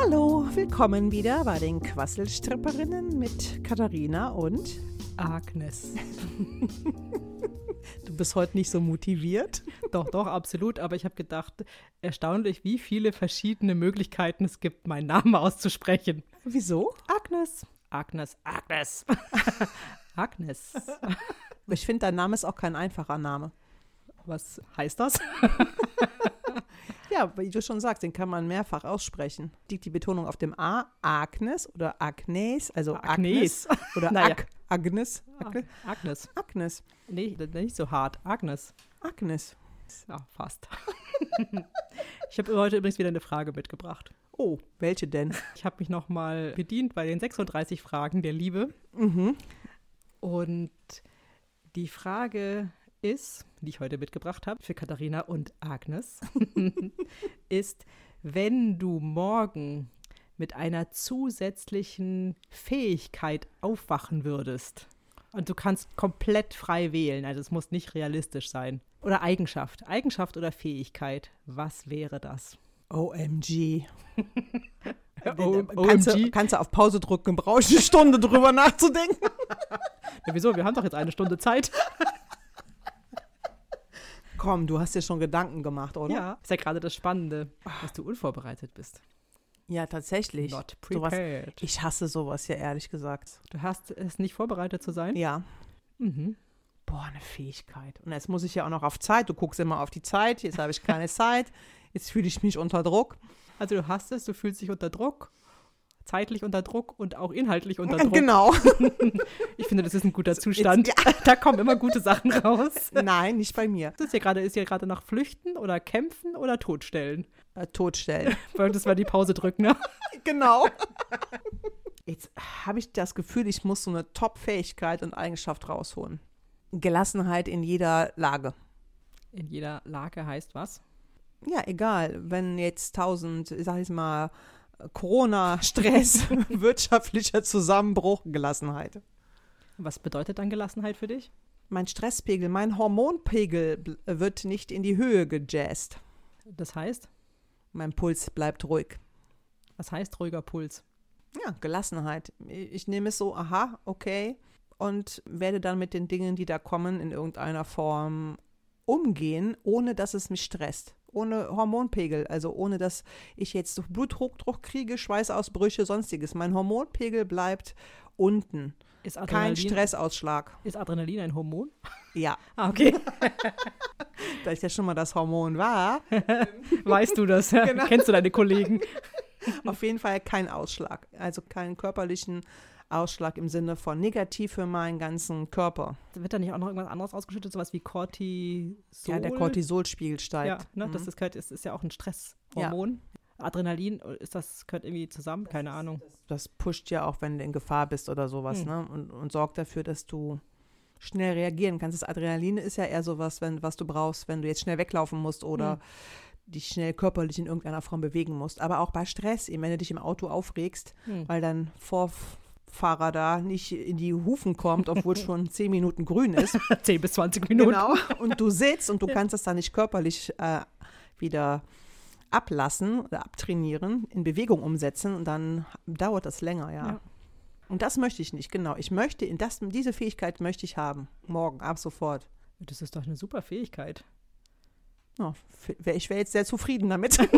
Hallo, willkommen wieder bei den Quasselstripperinnen mit Katharina und Agnes. du bist heute nicht so motiviert. Doch, doch, absolut. Aber ich habe gedacht, erstaunlich, wie viele verschiedene Möglichkeiten es gibt, meinen Namen auszusprechen. Wieso? Agnes. Agnes. Agnes. Agnes. Ich finde, dein Name ist auch kein einfacher Name. Was heißt das? Ja, wie du schon sagst, den kann man mehrfach aussprechen. Liegt die Betonung auf dem A, Agnes oder Agnes, also Agnes, Agnes. oder Naja. Ag Agnes. Agnes. Agnes. Agnes. Nee, nicht so hart. Agnes. Agnes. Ja, fast. ich habe heute übrigens wieder eine Frage mitgebracht. Oh, welche denn? Ich habe mich nochmal bedient bei den 36 Fragen der Liebe. Mhm. Und die Frage ist, die ich heute mitgebracht habe für Katharina und Agnes, ist, wenn du morgen mit einer zusätzlichen Fähigkeit aufwachen würdest und du kannst komplett frei wählen, also es muss nicht realistisch sein, oder Eigenschaft, Eigenschaft oder Fähigkeit, was wäre das? OMG. O- Kannst du, OMG? kannst du auf Pause drücken, brauchst eine Stunde drüber nachzudenken. Ja, wieso? Wir haben doch jetzt eine Stunde Zeit. Komm, du hast dir schon Gedanken gemacht, oder? Ja, ist ja gerade das Spannende, dass du unvorbereitet bist. Ja, tatsächlich. Not prepared. ich hasse sowas ja ehrlich gesagt. Du hast es nicht vorbereitet zu sein? Ja. Mhm. Boah, eine Fähigkeit. Und jetzt muss ich ja auch noch auf Zeit. Du guckst immer auf die Zeit. Jetzt habe ich keine Zeit. Jetzt fühle ich mich unter Druck. Also du hast es, du fühlst dich unter Druck, zeitlich unter Druck und auch inhaltlich unter Druck. Genau. Ich finde, das ist ein guter Zustand. ja. Da kommen immer gute Sachen raus. Nein, nicht bei mir. Das ist ja gerade, ist ja gerade nach Flüchten oder Kämpfen oder Totstellen. Äh, totstellen. Wolltest mal die Pause drücken, ne? genau. Jetzt habe ich das Gefühl, ich muss so eine Top-Fähigkeit und Eigenschaft rausholen. Gelassenheit in jeder Lage. In jeder Lage heißt was? Ja, egal. Wenn jetzt tausend, sag ich mal, Corona, Stress, wirtschaftlicher Zusammenbruch, Gelassenheit. Was bedeutet dann Gelassenheit für dich? Mein Stresspegel, mein Hormonpegel wird nicht in die Höhe gejazzt. Das heißt, Mein Puls bleibt ruhig. was heißt ruhiger Puls? Ja, Gelassenheit. Ich nehme es so, aha, okay, und werde dann mit den Dingen, die da kommen, in irgendeiner Form umgehen, ohne dass es mich stresst. Ohne Hormonpegel, also ohne dass ich jetzt Bluthochdruck kriege, Schweißausbrüche, sonstiges. Mein Hormonpegel bleibt unten. Ist Kein Stressausschlag. Ist Adrenalin ein Hormon? Ja, Ah, okay. da ich ja schon mal das Hormon war, weißt du das? Genau. Kennst du deine Kollegen? auf jeden Fall kein Ausschlag. Also keinen körperlichen Ausschlag im Sinne von negativ für meinen ganzen Körper. Wird da nicht auch noch irgendwas anderes ausgeschüttet, sowas wie Cortisol? Ja, der Cortisolspiegel steigt. Ja, ne, das Mhm. ist, gehört- ist, ist ja auch ein Stresshormon. Adrenalin, ist das gehört irgendwie zusammen? Keine Ahnung. das pusht ja auch, wenn du in Gefahr bist oder sowas, Hm. ne? Und, und sorgt dafür, dass du schnell reagieren kannst. Das Adrenalin ist ja eher sowas, wenn, was du brauchst, wenn du jetzt schnell weglaufen musst oder Hm. dich schnell körperlich in irgendeiner Form bewegen musst. Aber auch bei Stress, eben wenn du dich im Auto aufregst, Hm. weil dein Vorfahrer da nicht in die Hufen kommt, obwohl schon zehn Minuten grün ist. 10 bis 20 Minuten. Genau. Und du sitzt und du kannst das dann nicht körperlich äh, wieder ablassen oder abtrainieren, in Bewegung umsetzen und dann dauert das länger, ja. Ja. Und das möchte ich nicht, genau. Ich möchte, das, diese Fähigkeit möchte ich haben. Morgen, ab sofort. Das ist doch eine super Fähigkeit. Wär- ich wäre jetzt sehr zufrieden damit.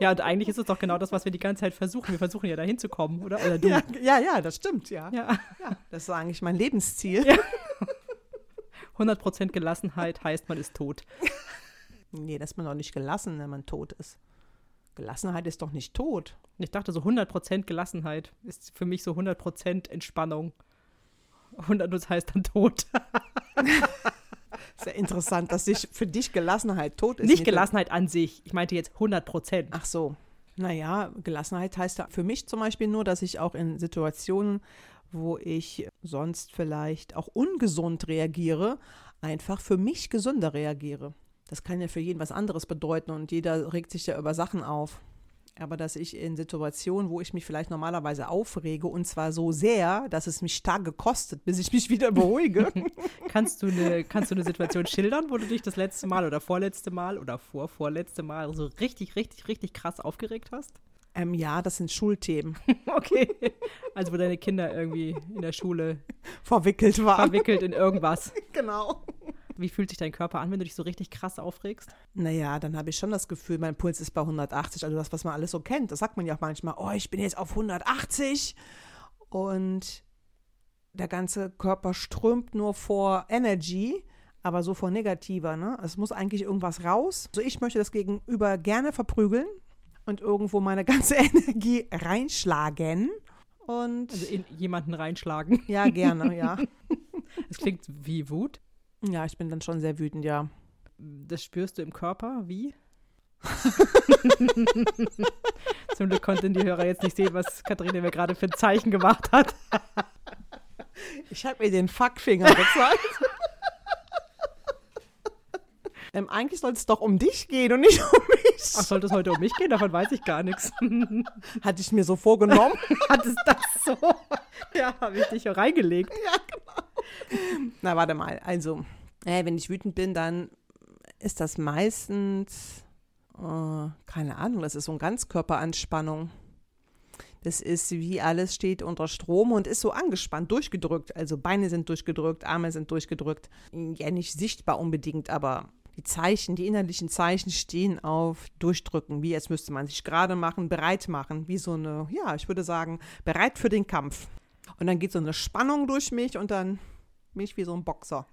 Ja, und eigentlich ist es doch genau das, was wir die ganze Zeit versuchen. Wir versuchen ja dahin zu kommen, oder? Oder ja, ja, ja, das stimmt, ja. Ja. ja. Das ist eigentlich mein Lebensziel. Ja. 100% Gelassenheit heißt, man ist tot. Nee, das ist man doch nicht gelassen, wenn man tot ist. Gelassenheit ist doch nicht tot. Und ich dachte, so 100% Gelassenheit ist für mich so 100% Entspannung. 100 das heißt dann tot. Ja interessant, dass sich für dich Gelassenheit tot ist. Nicht Gelassenheit an sich. Ich meinte jetzt 100%. Ach so. Naja, Gelassenheit heißt ja für mich zum Beispiel nur, dass ich auch in Situationen, wo ich sonst vielleicht auch ungesund reagiere, einfach für mich gesünder reagiere. Das kann ja für jeden was anderes bedeuten und jeder regt sich ja über Sachen auf. Aber dass ich in Situationen, wo ich mich vielleicht normalerweise aufrege, und zwar so sehr, dass es mich stark gekostet, bis ich mich wieder beruhige. kannst, du eine, kannst du eine Situation schildern, wo du dich das letzte Mal oder vorletzte Mal oder vorvorletzte Mal so richtig, richtig, richtig krass aufgeregt hast? Ähm, ja, das sind Schulthemen. okay. Also wo deine Kinder irgendwie in der Schule verwickelt waren. Verwickelt in irgendwas. genau. Wie fühlt sich dein Körper an, wenn du dich so richtig krass aufregst? Naja, dann habe ich schon das Gefühl, mein Puls ist bei 180, also das, was man alles so kennt. Das sagt man ja auch manchmal, oh, ich bin jetzt auf 180 und der ganze Körper strömt nur vor Energy, aber so vor negativer. Ne? Es muss eigentlich irgendwas raus. Also ich möchte das Gegenüber gerne verprügeln und irgendwo meine ganze Energie reinschlagen. Und also in jemanden reinschlagen. Ja, gerne, ja. Es klingt wie Wut. Ja, ich bin dann schon sehr wütend, ja. Das spürst du im Körper? Wie? Zum Glück konnten die Hörer jetzt nicht sehen, was Katharina mir gerade für ein Zeichen gemacht hat. ich habe mir den Fuckfinger gezeigt. ähm, eigentlich soll es doch um dich gehen und nicht um mich. Ach, sollte es heute um mich gehen? Davon weiß ich gar nichts. Hatte ich mir so vorgenommen. Hattest das so? Ja, habe ich dich reingelegt. Ja, genau. Na, warte mal. Also, äh, wenn ich wütend bin, dann ist das meistens, äh, keine Ahnung, das ist so eine Ganzkörperanspannung. Das ist wie alles steht unter Strom und ist so angespannt, durchgedrückt. Also Beine sind durchgedrückt, Arme sind durchgedrückt. Ja, nicht sichtbar unbedingt, aber die Zeichen, die innerlichen Zeichen stehen auf Durchdrücken. Wie jetzt müsste man sich gerade machen, bereit machen. Wie so eine, ja, ich würde sagen, bereit für den Kampf. Und dann geht so eine Spannung durch mich und dann mich wie so ein Boxer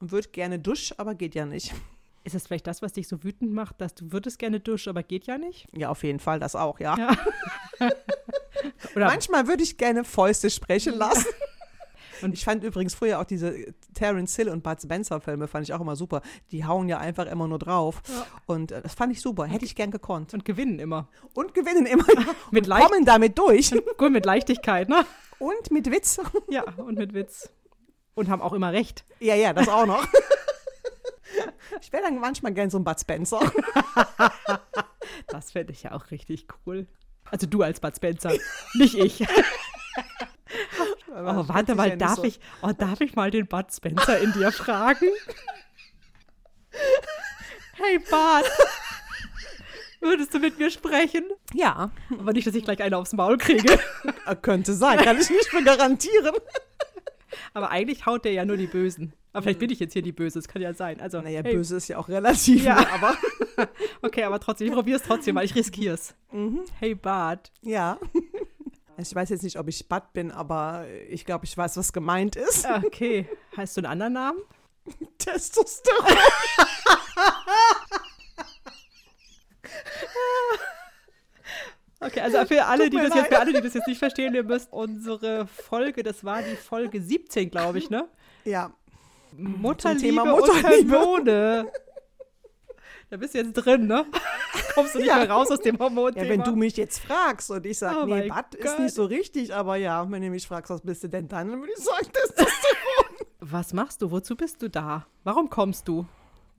und würde gerne duschen, aber geht ja nicht. Ist es vielleicht das, was dich so wütend macht, dass du würdest gerne duschen, aber geht ja nicht? Ja, auf jeden Fall, das auch, ja. ja. Manchmal würde ich gerne Fäuste sprechen lassen. Und ich fand übrigens früher auch diese Terence Hill und Bud Spencer Filme, fand ich auch immer super. Die hauen ja einfach immer nur drauf. Ja. Und äh, das fand ich super. Hätte ich gern gekonnt. Und gewinnen immer. Und gewinnen immer. mit und kommen damit durch. Gut, mit Leichtigkeit, ne? Und mit Witz. Ja, und mit Witz. Und haben auch immer recht. Ja, ja, das auch noch. ich wäre dann manchmal gern so ein Bud Spencer. das fände ich ja auch richtig cool. Also du als Bud Spencer, nicht ich. oh, warte mal, darf so. ich, oh, darf ich mal den Bud Spencer in dir fragen? hey Bud, würdest du mit mir sprechen? Ja. Aber nicht, dass ich gleich eine aufs Maul kriege. Könnte sein, kann ich nicht mehr garantieren. Aber eigentlich haut der ja nur die Bösen. Aber vielleicht bin ich jetzt hier die Böse, das kann ja sein. Also, naja, hey. böse ist ja auch relativ, ja. Ne, aber. okay, aber trotzdem, ich probiere es trotzdem, weil ich riskiere es. Mhm. Hey, Bart. Ja. Ich weiß jetzt nicht, ob ich Bad bin, aber ich glaube, ich weiß, was gemeint ist. Okay. Heißt du einen anderen Namen? Testosteron. Okay, also für alle, die das jetzt, für alle, die das jetzt nicht verstehen, ihr müsst unsere Folge, das war die Folge 17, glaube ich, ne? Ja. Mutterliebe, Mutterliebe. und Hormone. Da bist du jetzt drin, ne? Kommst du nicht ja. mehr raus aus dem Hormonthema. Ja, wenn du mich jetzt fragst und ich sage, oh nee, Bad ist nicht so richtig, aber ja, wenn du mich fragst, was bist du denn dann, dann würde ich sagen, das ist Testosteron. Was machst du? Wozu bist du da? Warum kommst du?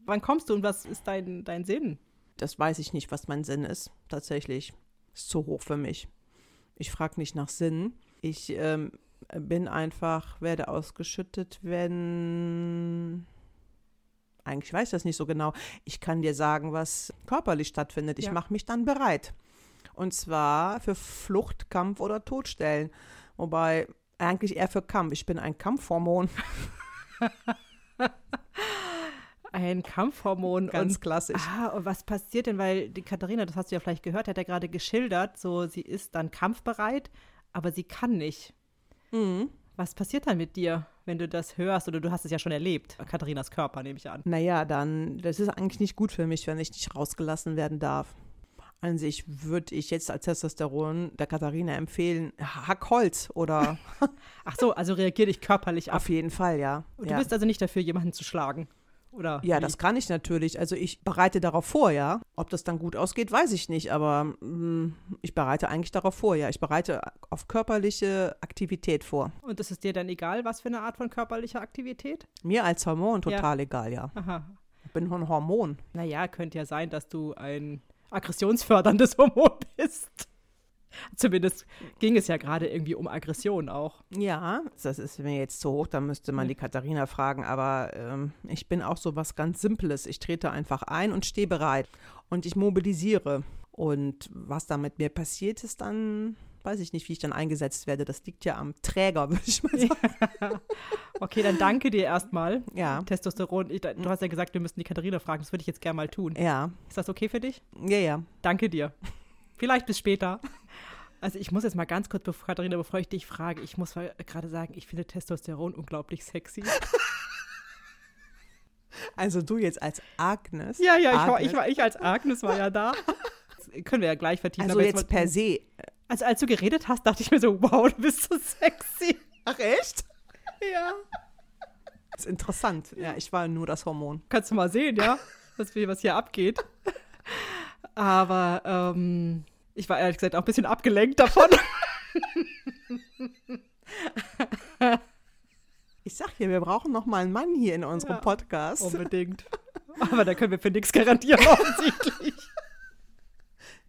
Wann kommst du und was ist dein, dein Sinn? Das weiß ich nicht, was mein Sinn ist, tatsächlich. Ist zu hoch für mich. Ich frage nicht nach Sinn. Ich ähm, bin einfach, werde ausgeschüttet, wenn. Eigentlich weiß ich das nicht so genau. Ich kann dir sagen, was körperlich stattfindet. Ich ja. mache mich dann bereit. Und zwar für Flucht, Kampf oder Todstellen. Wobei eigentlich eher für Kampf. Ich bin ein Kampfhormon. Ein Kampfhormon. Ganz und, klassisch. Ah, und was passiert denn? Weil die Katharina, das hast du ja vielleicht gehört, hat ja gerade geschildert, so sie ist dann kampfbereit, aber sie kann nicht. Mhm. Was passiert dann mit dir, wenn du das hörst oder du hast es ja schon erlebt? Katharinas Körper, nehme ich an. Naja, dann, das ist eigentlich nicht gut für mich, wenn ich nicht rausgelassen werden darf. An sich würde ich jetzt als Testosteron der Katharina empfehlen, hack Holz oder. Ach so, also reagiere dich körperlich ab. Auf jeden Fall, ja. Und ja. du bist also nicht dafür, jemanden zu schlagen? Oder ja, wie? das kann ich natürlich. Also ich bereite darauf vor, ja. Ob das dann gut ausgeht, weiß ich nicht. Aber mh, mm, ich bereite eigentlich darauf vor, ja. Ich bereite auf körperliche Aktivität vor. Und ist es dir dann egal, was für eine Art von körperlicher Aktivität? Mir als Hormon total ja. egal, ja. Aha. Ich bin ein Hormon. Naja, könnte ja sein, dass du ein aggressionsförderndes Hormon bist. Zumindest ging es ja gerade irgendwie um Aggression auch. Ja, das ist mir jetzt zu hoch, da müsste man die Katharina fragen, aber ähm, ich bin auch so was ganz Simples. Ich trete einfach ein und stehe bereit und ich mobilisiere. Und was da mit mir passiert ist, dann weiß ich nicht, wie ich dann eingesetzt werde. Das liegt ja am Träger, würde ich mal sagen. Okay, dann danke dir erstmal. Ja. Testosteron. Ich, du hast ja gesagt, wir müssen die Katharina fragen. Das würde ich jetzt gerne mal tun. Ja, Ist das okay für dich? ja, ja. Danke dir. Vielleicht bis später. Also ich muss jetzt mal ganz kurz, bevor, Katharina, bevor ich dich frage, ich muss mal gerade sagen, ich finde Testosteron unglaublich sexy. Also du jetzt als Agnes. Ja, ja, ich, war, Agnes. ich, war, ich als Agnes war ja da. Das können wir ja gleich vertiefen. Also aber jetzt per se. also als du geredet hast, dachte ich mir so, wow, du bist so sexy. Ach echt? Ja. Das ist interessant. Ja, ich war nur das Hormon. Kannst du mal sehen, ja, was hier abgeht. Aber ähm, ich war ehrlich gesagt auch ein bisschen abgelenkt davon. Ich sag hier, wir brauchen noch mal einen Mann hier in unserem Ja. Podcast. Unbedingt. Aber da können wir für nichts garantieren, offensichtlich.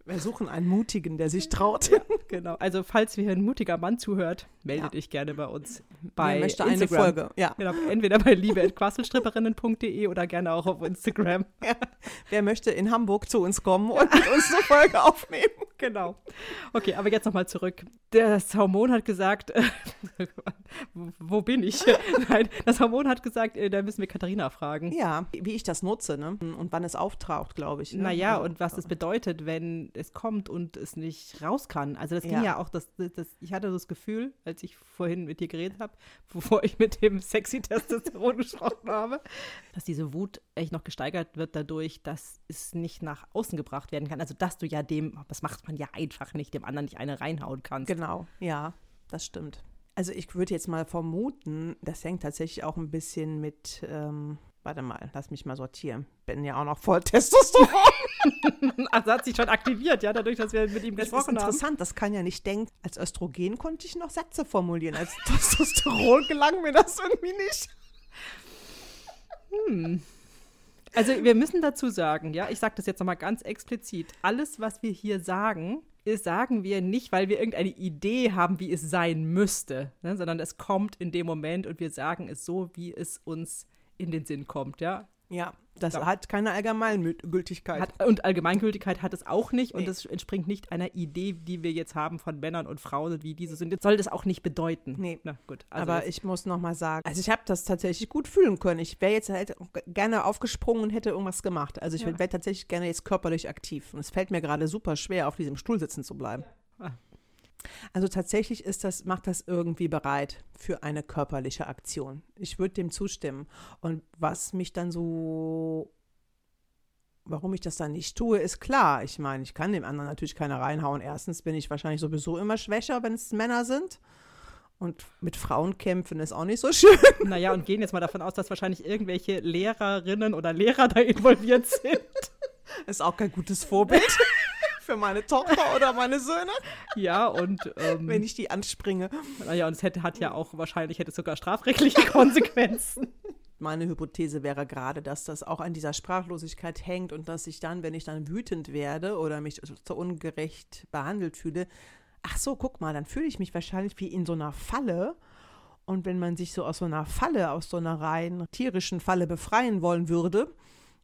Wir suchen einen Mutigen, der sich traut. Genau. Also, falls hier ein mutiger Mann zuhört, melde Ja. dich gerne bei uns bei möchte eine Instagram. Folge. Ja. Genau, entweder bei liebe.quasselstripperinnen.de oder gerne auch auf Instagram. Wer möchte in Hamburg zu uns kommen und mit uns eine Folge aufnehmen? Genau. Okay, aber jetzt nochmal zurück. Das Hormon hat gesagt, äh, wo, bin ich? Nein, das Hormon hat gesagt, äh, da müssen wir Katharina fragen. Ja, wie ich das nutze, ne? Und wann es auftaucht, glaube ich. Ne? Naja, Also, und was das bedeutet, wenn es kommt und es nicht raus kann. Also das ging Ja. ja, auch, das, das, ich hatte das Gefühl, als ich vorhin mit dir geredet habe, bevor ich mit dem sexy Testosteron gesprochen habe, dass diese Wut echt noch gesteigert wird dadurch, dass es nicht nach außen gebracht werden kann. Also dass du ja dem, das macht man ja einfach nicht, dem anderen nicht eine reinhauen kannst. Genau, ja, das stimmt. Also ich würde jetzt mal vermuten, das hängt tatsächlich auch ein bisschen mit, ähm, warte mal, lass mich mal sortieren. Bin ja auch noch voll Testosteron. Also hat sich schon aktiviert, ja, dadurch, dass wir mit ihm Das ist gesprochen haben. interessant, das kann ja nicht denken. Als Östrogen konnte ich noch Sätze formulieren. Als Testosteron gelang mir das irgendwie nicht. Also wir müssen dazu sagen, ja, ich sage das jetzt nochmal ganz explizit. Alles, was wir hier sagen, ist, sagen wir nicht, weil wir irgendeine Idee haben, wie es sein müsste, ne, sondern es kommt in dem Moment und wir sagen es so, wie es uns in den Sinn kommt, ja. Ja, das Ja. hat keine Allgemeingültigkeit. Hat, und Allgemeingültigkeit hat es auch nicht und Nee. es entspringt nicht einer Idee, die wir jetzt haben von Männern und Frauen und wie diese sind. Jetzt soll das auch nicht bedeuten. Nee. Na gut. Also Aber das- ich muss noch mal sagen, also ich habe das tatsächlich gut fühlen können. Ich wäre jetzt halt gerne aufgesprungen und hätte irgendwas gemacht. Also ich Ja. wäre tatsächlich gerne jetzt körperlich aktiv. Und es fällt mir gerade super schwer, auf diesem Stuhl sitzen zu bleiben. Ah. Also tatsächlich ist das, macht das irgendwie bereit für eine körperliche Aktion. Ich würde dem zustimmen. Und was mich dann so, warum ich das dann nicht tue, ist klar. Ich meine, ich kann dem anderen natürlich keine reinhauen. Erstens bin ich wahrscheinlich sowieso immer schwächer, wenn es Männer sind. Und mit Frauen kämpfen ist auch nicht so schön. Naja, und gehen jetzt mal davon aus, dass wahrscheinlich irgendwelche Lehrerinnen oder Lehrer da involviert sind. Ist auch kein gutes Vorbild für meine Tochter oder meine Söhne, Ja, und ähm, wenn ich die anspringe. naja, und es hätte, hat ja auch wahrscheinlich hätte sogar strafrechtliche Konsequenzen. Meine Hypothese wäre gerade, dass das auch an dieser Sprachlosigkeit hängt und dass ich dann, wenn ich dann wütend werde oder mich so ungerecht behandelt fühle, ach so, guck mal, dann fühle ich mich wahrscheinlich wie in so einer Falle. Und wenn man sich so aus so einer Falle, aus so einer rein tierischen Falle befreien wollen würde,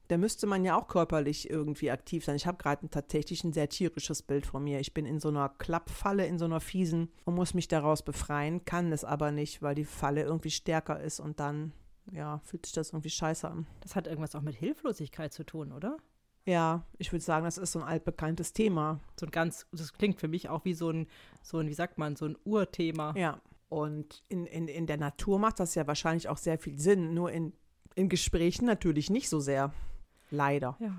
dann müsste man ja auch körperlich irgendwie aktiv sein. Ich habe gerade tatsächlich ein sehr tierisches Bild von mir. Ich bin in so einer Klappfalle, in so einer fiesen und muss mich daraus befreien, kann es aber nicht, weil die Falle irgendwie stärker ist und dann, ja, fühlt sich das irgendwie scheiße an. Das hat irgendwas auch mit Hilflosigkeit zu tun, oder? Ja, ich würde sagen, das ist so ein altbekanntes Thema. So ein ganz, das klingt für mich auch wie so ein, so ein, wie sagt man, so ein Urthema. Ja. Und in, in, in der Natur macht das ja wahrscheinlich auch sehr viel Sinn, nur in, in Gesprächen natürlich nicht so sehr. Leider. Ja.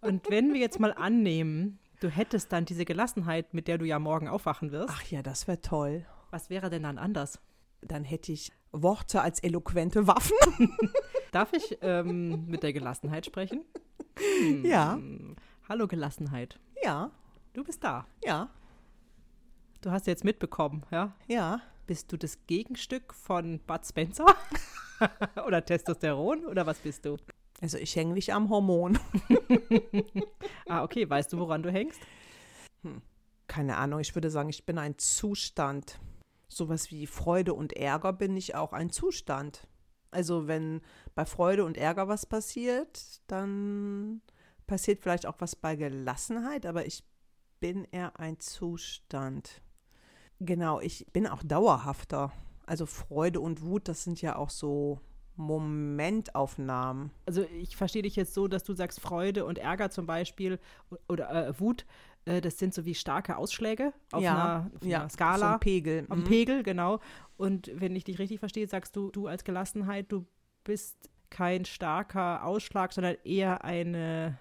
Und wenn wir jetzt mal annehmen, du hättest dann diese Gelassenheit, mit der du ja morgen aufwachen wirst, Ach ja, das wäre toll. was wäre denn dann anders? Dann hätte ich Worte als eloquente Waffen. Darf ich ähm, mit der Gelassenheit sprechen? Ja. Hm, Hallo Gelassenheit. Ja, Du bist da. ja, Du hast jetzt mitbekommen, ja? ja. Bist du das Gegenstück von Bud Spencer? oder Testosteron? Oder was bist du? Also ich hänge nicht am Hormon. ah, okay. Weißt du, woran du hängst? Hm. Keine Ahnung, ich würde sagen, ich bin ein Zustand. Sowas wie Freude und Ärger bin ich auch ein Zustand. Also wenn bei Freude und Ärger was passiert, dann passiert vielleicht auch was bei Gelassenheit, aber ich bin eher ein Zustand. Genau, ich bin auch dauerhafter. Also Freude und Wut, das sind ja auch so Momentaufnahmen. Also ich verstehe dich jetzt so, dass du sagst, Freude und Ärger zum Beispiel oder äh, Wut, äh, das sind so wie starke Ausschläge auf, ja, einer, auf ja, einer Skala. So Pegel. Am Mhm. Pegel, genau. Und wenn ich dich richtig verstehe, sagst du, du als Gelassenheit, du bist kein starker Ausschlag, sondern eher eine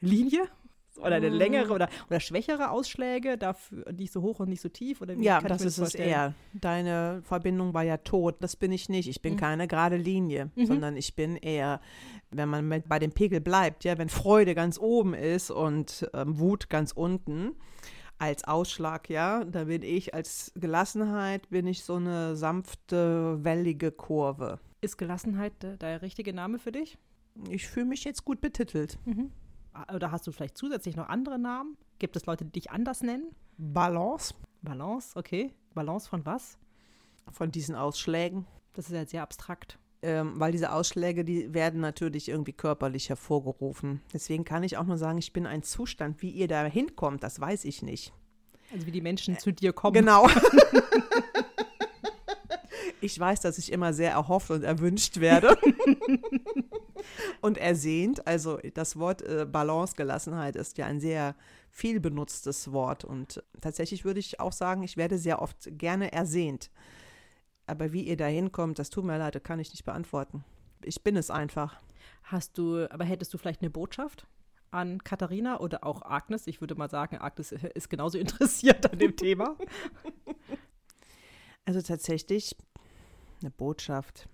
Linie oder eine Mm. längere oder, oder schwächere Ausschläge, dafür nicht so hoch und nicht so tief? Oder wie Ja, kann ich das mir ist es vorstellen? eher. Deine Verbindung war ja tot. Das bin ich nicht. Ich bin Mhm. keine gerade Linie, Mhm. sondern ich bin eher, wenn man mit, bei dem Pegel bleibt, ja, wenn Freude ganz oben ist und ähm, Wut ganz unten als Ausschlag, ja, da bin ich als Gelassenheit, bin ich so eine sanfte, wellige Kurve. Ist Gelassenheit der, der richtige Name für dich? Ich fühle mich jetzt gut betitelt. Ah, Oder hast du vielleicht zusätzlich noch andere Namen? Gibt es Leute, die dich anders nennen? Balance Balance, okay. Balance von was? von diesen Ausschlägen. Das ist ja sehr abstrakt. ähm, weil diese Ausschläge, die werden natürlich irgendwie körperlich hervorgerufen. Deswegen kann ich auch nur sagen, ich bin ein Zustand. Wie ihr da hinkommt, das weiß ich nicht. Also wie die Menschen zu dir kommen. Genau. ich weiß, dass ich immer sehr erhofft und erwünscht werde. und ersehnt. Also das Wort äh, Balance, Gelassenheit ist ja ein sehr viel benutztes Wort. Und tatsächlich würde ich auch sagen, ich werde sehr oft gerne ersehnt. Aber wie ihr da hinkommt, das tut mir leid, das kann ich nicht beantworten. Ich bin es einfach. Hast du, aber hättest du vielleicht eine Botschaft an Katharina oder auch Agnes? Ich würde mal sagen, Agnes ist genauso interessiert an dem Thema. Also tatsächlich eine Botschaft.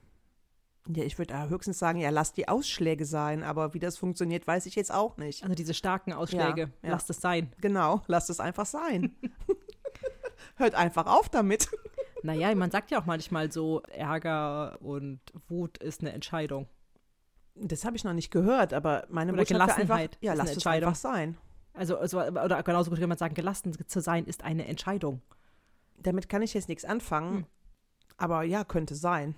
Ja, ich würde höchstens sagen, ja, lasst die Ausschläge sein, aber wie das funktioniert, weiß ich jetzt auch nicht. Also diese starken Ausschläge, Ja, ja. lasst es sein. Genau, lasst es einfach sein. Hört einfach auf damit. Naja, man sagt ja auch manchmal so, Ärger und Wut ist eine Entscheidung. Das habe ich noch nicht gehört, aber meine Oder Botschaft wäre einfach, Gelassenheit ja, ist eine lasst es Entscheidung. einfach sein. Also, also oder genauso gut kann man sagen, gelassen zu sein ist eine Entscheidung. Damit kann ich jetzt nichts anfangen, Hm. aber ja, könnte sein.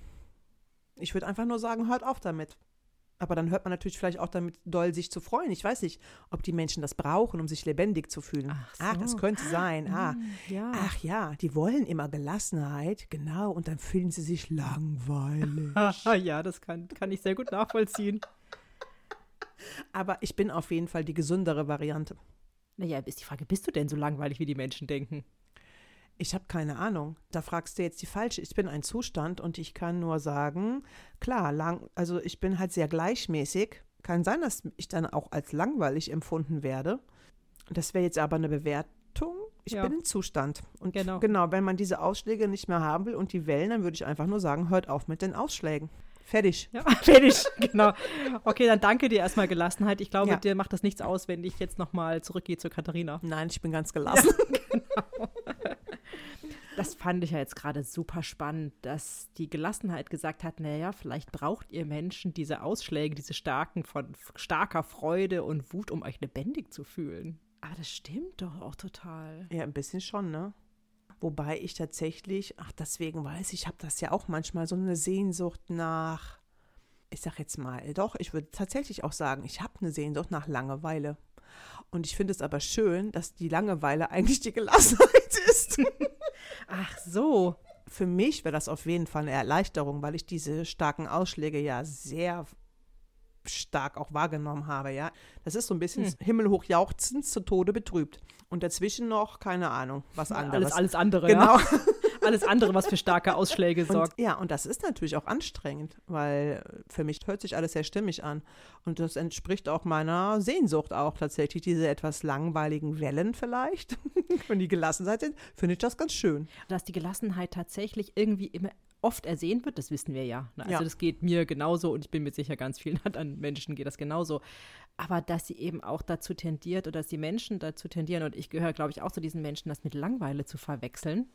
Ich würde einfach nur sagen, hört auf damit. Aber dann hört man natürlich vielleicht auch damit doll, sich zu freuen. Ich weiß nicht, ob die Menschen das brauchen, um sich lebendig zu fühlen. Ach das so. könnte sein. Ah, Ja. Ach ja, die wollen immer Gelassenheit, genau, und dann fühlen sie sich langweilig. ja, das kann, kann ich sehr gut nachvollziehen. Aber ich bin auf jeden Fall die gesündere Variante. Naja, ist die Frage, bist du denn so langweilig, wie die Menschen denken? Ich habe keine Ahnung. Da fragst du jetzt die falsche. Ich bin ein Zustand und ich kann nur sagen, klar, lang, also ich bin halt sehr gleichmäßig. Kann sein, dass ich dann auch als langweilig empfunden werde. Das wäre jetzt aber eine Bewertung. Ich Ja. bin im Zustand. Und Genau. genau, wenn man diese Ausschläge nicht mehr haben will und die Wellen, dann würde ich einfach nur sagen, hört auf mit den Ausschlägen. Fertig. Ja, fertig, genau. Okay, dann danke dir erstmal Gelassenheit. Ich glaube, Ja. dir macht das nichts aus, wenn ich jetzt nochmal zurückgehe zu Katharina. Nein, ich bin ganz gelassen. Das fand ich ja jetzt gerade super spannend, dass die Gelassenheit gesagt hat, naja, vielleicht braucht ihr Menschen diese Ausschläge, diese starken von starker Freude und Wut, um euch lebendig zu fühlen. Aber das stimmt doch auch total. Ja, ein bisschen schon, ne? Wobei ich tatsächlich, ach, deswegen weiß ich, ich habe das ja auch manchmal so eine Sehnsucht nach, ich sag jetzt mal, doch, ich würde tatsächlich auch sagen, ich habe eine Sehnsucht nach Langeweile. Und ich finde es aber schön, dass die Langeweile eigentlich die Gelassenheit ist. Ach so. Für mich wäre das auf jeden Fall eine Erleichterung, weil ich diese starken Ausschläge ja sehr stark auch wahrgenommen habe, ja. Das ist so ein bisschen Hm. himmelhoch jauchzend, zu Tode betrübt. Und dazwischen noch, keine Ahnung, was anderes. Alles, alles andere. Genau. Ja? Alles andere, was für starke Ausschläge sorgt. Und, ja, und das ist natürlich auch anstrengend, weil für mich hört sich alles sehr stimmig an. Und das entspricht auch meiner Sehnsucht auch tatsächlich, diese etwas langweiligen Wellen vielleicht, wenn die Gelassenheit sind, finde ich das ganz schön. Dass die Gelassenheit tatsächlich irgendwie immer oft ersehen wird, das wissen wir ja. ne? Also Ja. das geht mir genauso und ich bin mir sicher, ganz vielen anderen Menschen geht das genauso. Aber dass sie eben auch dazu tendiert oder dass die Menschen dazu tendieren, und ich gehöre, glaube ich, auch zu diesen Menschen, das mit Langweile zu verwechseln.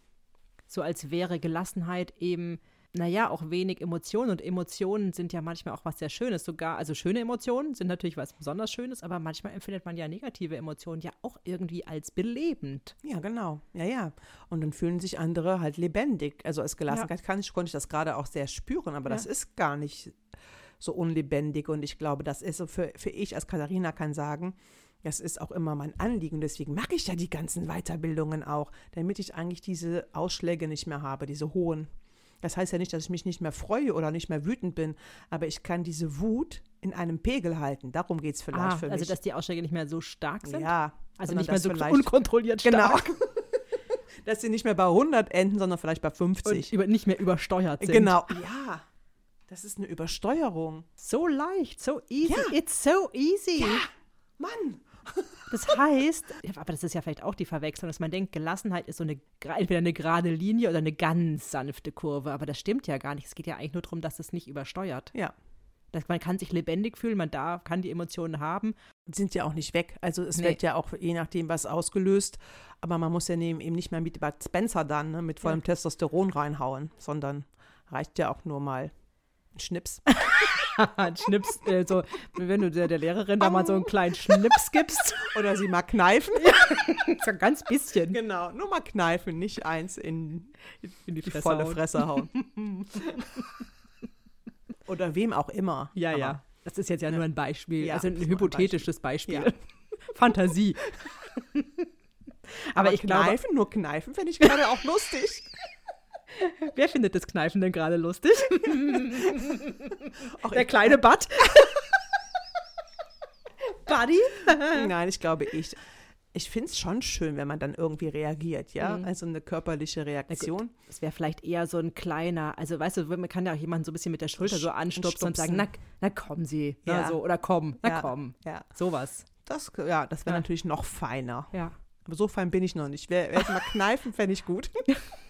So als wäre Gelassenheit eben naja, auch wenig Emotionen. Und Emotionen sind ja manchmal auch was sehr Schönes. Sogar, also schöne Emotionen sind natürlich was besonders Schönes, aber manchmal empfindet man ja negative Emotionen ja auch irgendwie als belebend. Ja, genau. Ja, ja. Und dann fühlen sich andere halt lebendig. Also als Gelassenheit kann ich, konnte ich das gerade auch sehr spüren, aber Ja. das ist gar nicht so unlebendig. Und ich glaube, das ist so für, für ich als Katharina kann sagen, das ist auch immer mein Anliegen. Deswegen mache ich ja die ganzen Weiterbildungen auch, damit ich eigentlich diese Ausschläge nicht mehr habe, diese hohen. Das heißt ja nicht, dass ich mich nicht mehr freue oder nicht mehr wütend bin, aber ich kann diese Wut in einem Pegel halten. Darum geht es vielleicht Ah, für also mich. dass die Ausschläge nicht mehr so stark sind. ja, also nicht mehr so unkontrolliert Genau. stark. dass sie nicht mehr bei 100 enden, sondern vielleicht bei Und 50. über, nicht mehr übersteuert sind. Genau. Ja, das ist eine Übersteuerung. So leicht, so easy. Ja. It's so easy. Mann. Das heißt, ja, aber das ist ja vielleicht auch die Verwechslung, dass man denkt, Gelassenheit ist so eine entweder eine gerade Linie oder eine ganz sanfte Kurve. Aber das stimmt ja gar nicht. Es geht ja eigentlich nur darum, dass es nicht übersteuert. Ja, Dass man kann sich lebendig fühlen, man darf, kann die Emotionen haben. sind ja auch nicht weg. Also es Nee. wird ja auch je nachdem was ausgelöst. Aber man muss ja neben, eben nicht mehr mit Bud Spencer dann ne, mit vollem Testosteron reinhauen, sondern reicht ja auch nur mal ein Schnips. Ein Schnips, äh, so, wenn du der, der Lehrerin da mal so einen kleinen Schnips gibst. Oder sie mal kneifen. so ein ganz bisschen Genau, nur mal kneifen, nicht eins in in die, die Fresse volle hauen. Fresse hauen. Oder wem auch immer. Ja, Aber ja. Das ist jetzt ja, nur ein Beispiel, Ja, also so ein ein hypothetisches Beispiel. Ja. Fantasie. Aber, ich glaube, kneifen, nur kneifen, finde ich gerade auch lustig. Wer findet das Kneifen denn gerade lustig? Auch Der kleine Bud? Buddy? Nein, ich glaube ich. Ich finde es schon schön, wenn man dann irgendwie reagiert, ja? Mhm. Also eine körperliche Reaktion. Das wäre vielleicht eher so ein kleiner, also weißt du, man kann ja auch jemanden so ein bisschen mit der Schulter so anstupsen und sagen, na, na kommen Sie. Ne, Ja. so, oder komm, na Ja. komm. Ja, Sowas. das, ja, das wäre Ja. natürlich noch feiner. Ja. Aber so fein bin ich noch nicht. Wer, wer jetzt mal kneifen, fände ich gut.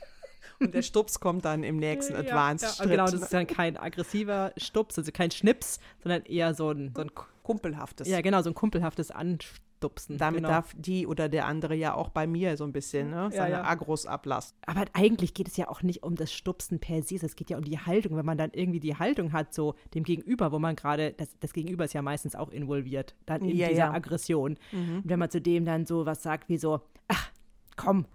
Und der Stups kommt dann im nächsten Advanced ja, Schritt. Genau, das ist dann kein aggressiver Stups, also kein Schnips, sondern eher so ein, so ein kumpelhaftes. ja genau, so ein kumpelhaftes Anstupsen. Damit genau. darf die oder der andere ja auch bei mir so ein bisschen ne, Ja, seine ja. Agros ablassen. Aber eigentlich geht es ja auch nicht um das Stupsen per se, es geht ja um die Haltung. Wenn man dann irgendwie die Haltung hat, so dem Gegenüber, wo man gerade, das, das Gegenüber ist ja meistens auch involviert, dann in Ja, dieser ja. Aggression. Und wenn man zu dem dann so was sagt wie so, ach, komm,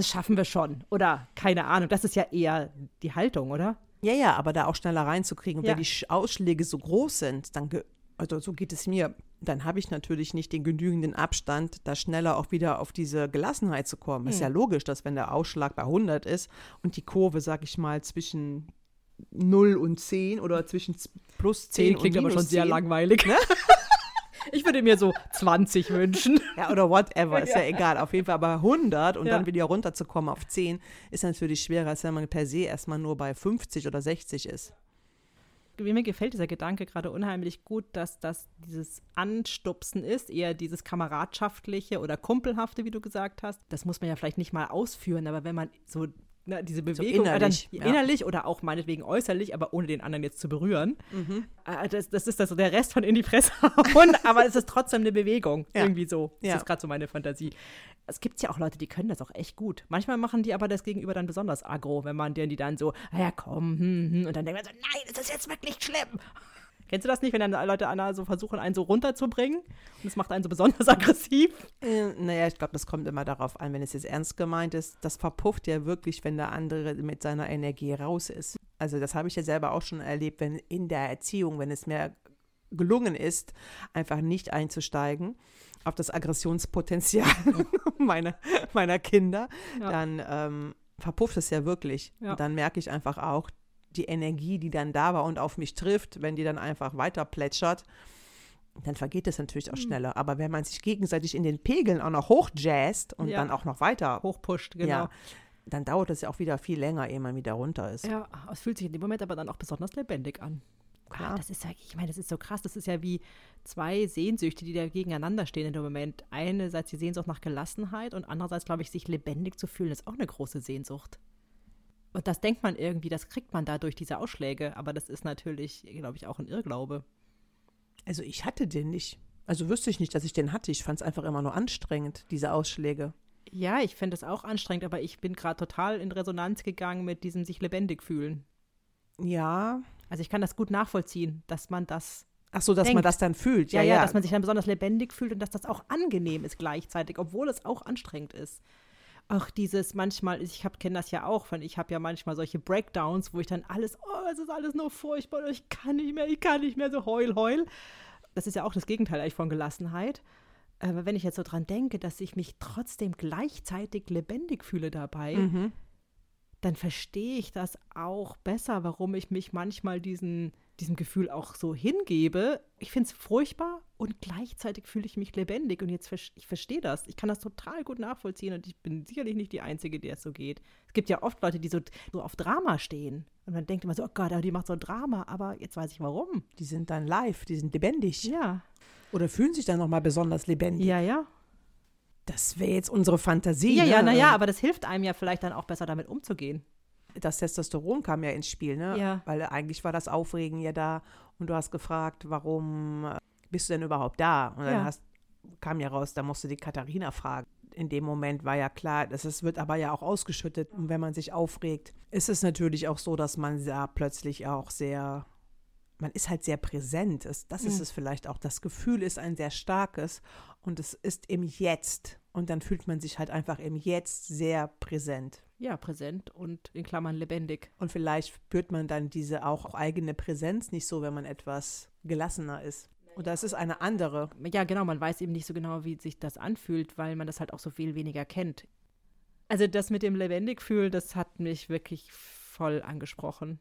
das schaffen wir schon. Oder keine Ahnung, das ist ja eher die Haltung, oder? Ja, ja, aber da auch schneller reinzukriegen. Und Ja. wenn die Sch- Ausschläge so groß sind, dann, also so geht es mir, dann habe ich natürlich nicht den genügenden Abstand, da schneller auch wieder auf diese Gelassenheit zu kommen. Ist ja Hm. logisch, dass wenn der Ausschlag bei 100 ist und die Kurve, sag ich mal, zwischen 0 und 10 oder zwischen plus 10 10 klingt und aber schon minus sehr 10, langweilig. ich würde mir so 20 wünschen. Ja, oder whatever, ist ja egal. Auf jeden Fall bei 100 und Ja. dann wieder runterzukommen auf 10 ist natürlich schwerer, als wenn man per se erstmal nur bei 50 oder 60 ist. Mir gefällt dieser Gedanke gerade unheimlich gut, dass das dieses Anstupsen ist, eher dieses kameradschaftliche oder kumpelhafte, wie du gesagt hast. Das muss man ja vielleicht nicht mal ausführen, aber wenn man so ne, diese Bewegung äh, innerlich, dann, ja. innerlich oder auch meinetwegen äußerlich, aber ohne den anderen jetzt zu berühren, Mhm. äh, das, das ist das so der Rest von in die Fresse hauen, aber es ist trotzdem eine Bewegung. Ja. Irgendwie so. Das Ja. ist gerade so meine Fantasie. Es gibt ja auch Leute, die können das auch echt gut. Manchmal machen die aber das Gegenüber dann besonders aggro, wenn man denen die dann so, ah ja komm, hm, hm, und dann denkt man so, nein, ist das jetzt wirklich schlimm? Kennst du das nicht, wenn dann Leute Anna so versuchen, einen so runterzubringen und es macht einen so besonders aggressiv? Äh, naja, ich glaube, das kommt immer darauf an, wenn es jetzt ernst gemeint ist. Das verpufft ja wirklich, wenn der andere mit seiner Energie raus ist. Also das habe ich ja selber auch schon erlebt, wenn in der Erziehung, wenn es mir gelungen ist, einfach nicht einzusteigen auf das Aggressionspotenzial meiner, meiner Kinder, Ja. dann ähm, verpufft es ja wirklich. Ja. Und dann merke ich einfach auch die Energie, die dann da war und auf mich trifft, wenn die dann einfach weiter plätschert, dann vergeht es natürlich auch schneller. Aber wenn man sich gegenseitig in den Pegeln auch noch hochjazzt und Ja. dann auch noch weiter, Hochpusht, genau. ja, dann dauert es ja auch wieder viel länger, ehe man wieder runter ist. Ja, es fühlt sich in dem Moment aber dann auch besonders lebendig an. Klar. Ah, das ist ja, ich meine, das ist so krass. Das ist ja wie zwei Sehnsüchte, die da gegeneinander stehen in dem Moment. Einerseits die Sehnsucht nach Gelassenheit und andererseits, glaube ich, sich lebendig zu fühlen, ist auch eine große Sehnsucht. Und das denkt man irgendwie, das kriegt man da durch diese Ausschläge. Aber das ist natürlich, glaube ich, auch ein Irrglaube. Also ich hatte den nicht. Also wüsste ich nicht, dass ich den hatte. Ich fand es einfach immer nur anstrengend, diese Ausschläge. Ja, ich finde es auch anstrengend, aber ich bin gerade total in Resonanz gegangen mit diesem sich lebendig fühlen. Ja. Also ich kann das gut nachvollziehen, dass man das Ach so, dass man Denkt. das dann fühlt. Ja, Ja, ja, ja. dass man sich dann besonders lebendig fühlt und dass das auch angenehm ist gleichzeitig, obwohl es auch anstrengend ist. Auch dieses manchmal, ich kenne das ja auch, von ich habe ja manchmal solche Breakdowns, wo ich dann alles, oh, es ist alles nur furchtbar, ich kann nicht mehr, ich kann nicht mehr, so heul, heul. Das ist ja auch das Gegenteil eigentlich von Gelassenheit. Aber wenn ich jetzt so dran denke, dass ich mich trotzdem gleichzeitig lebendig fühle dabei, mhm. dann verstehe ich das auch besser, warum ich mich manchmal diesen, diesem Gefühl auch so hingebe. Ich finde es furchtbar und gleichzeitig fühle ich mich lebendig. Und jetzt ich verstehe das. Ich kann das total gut nachvollziehen und ich bin sicherlich nicht die Einzige, der es so geht. Es gibt ja oft Leute, die so, so auf Drama stehen. Und man denkt immer so, oh Gott, die macht so ein Drama, aber jetzt weiß ich warum. Die sind dann live, die sind lebendig. Ja. Oder fühlen sich dann nochmal besonders lebendig. Ja, ja. Das wäre jetzt unsere Fantasie. Ja, ne? ja, naja, aber das hilft einem ja vielleicht dann auch besser damit umzugehen. Das Testosteron kam ja ins Spiel, ne? Ja. Weil eigentlich war das Aufregen ja da und du hast gefragt, warum äh, bist du denn überhaupt da? Und dann Ja. hast, kam ja raus, da musste die Katharina fragen. In dem Moment war ja klar, dass es wird aber ja auch ausgeschüttet. Und wenn man sich aufregt, ist es natürlich auch so, dass man da plötzlich auch sehr, man ist halt sehr präsent. Das ist Mhm. es vielleicht auch. Das Gefühl ist ein sehr starkes und es ist im Jetzt. Und dann fühlt man sich halt einfach im Jetzt sehr präsent. Ja, präsent und in Klammern lebendig. Und vielleicht spürt man dann diese auch eigene Präsenz nicht so, wenn man etwas gelassener ist. Und das ist eine andere. ja, genau, man weiß eben nicht so genau, wie sich das anfühlt, weil man das halt auch so viel weniger kennt. Also das mit dem lebendig fühlen, das hat mich wirklich voll angesprochen.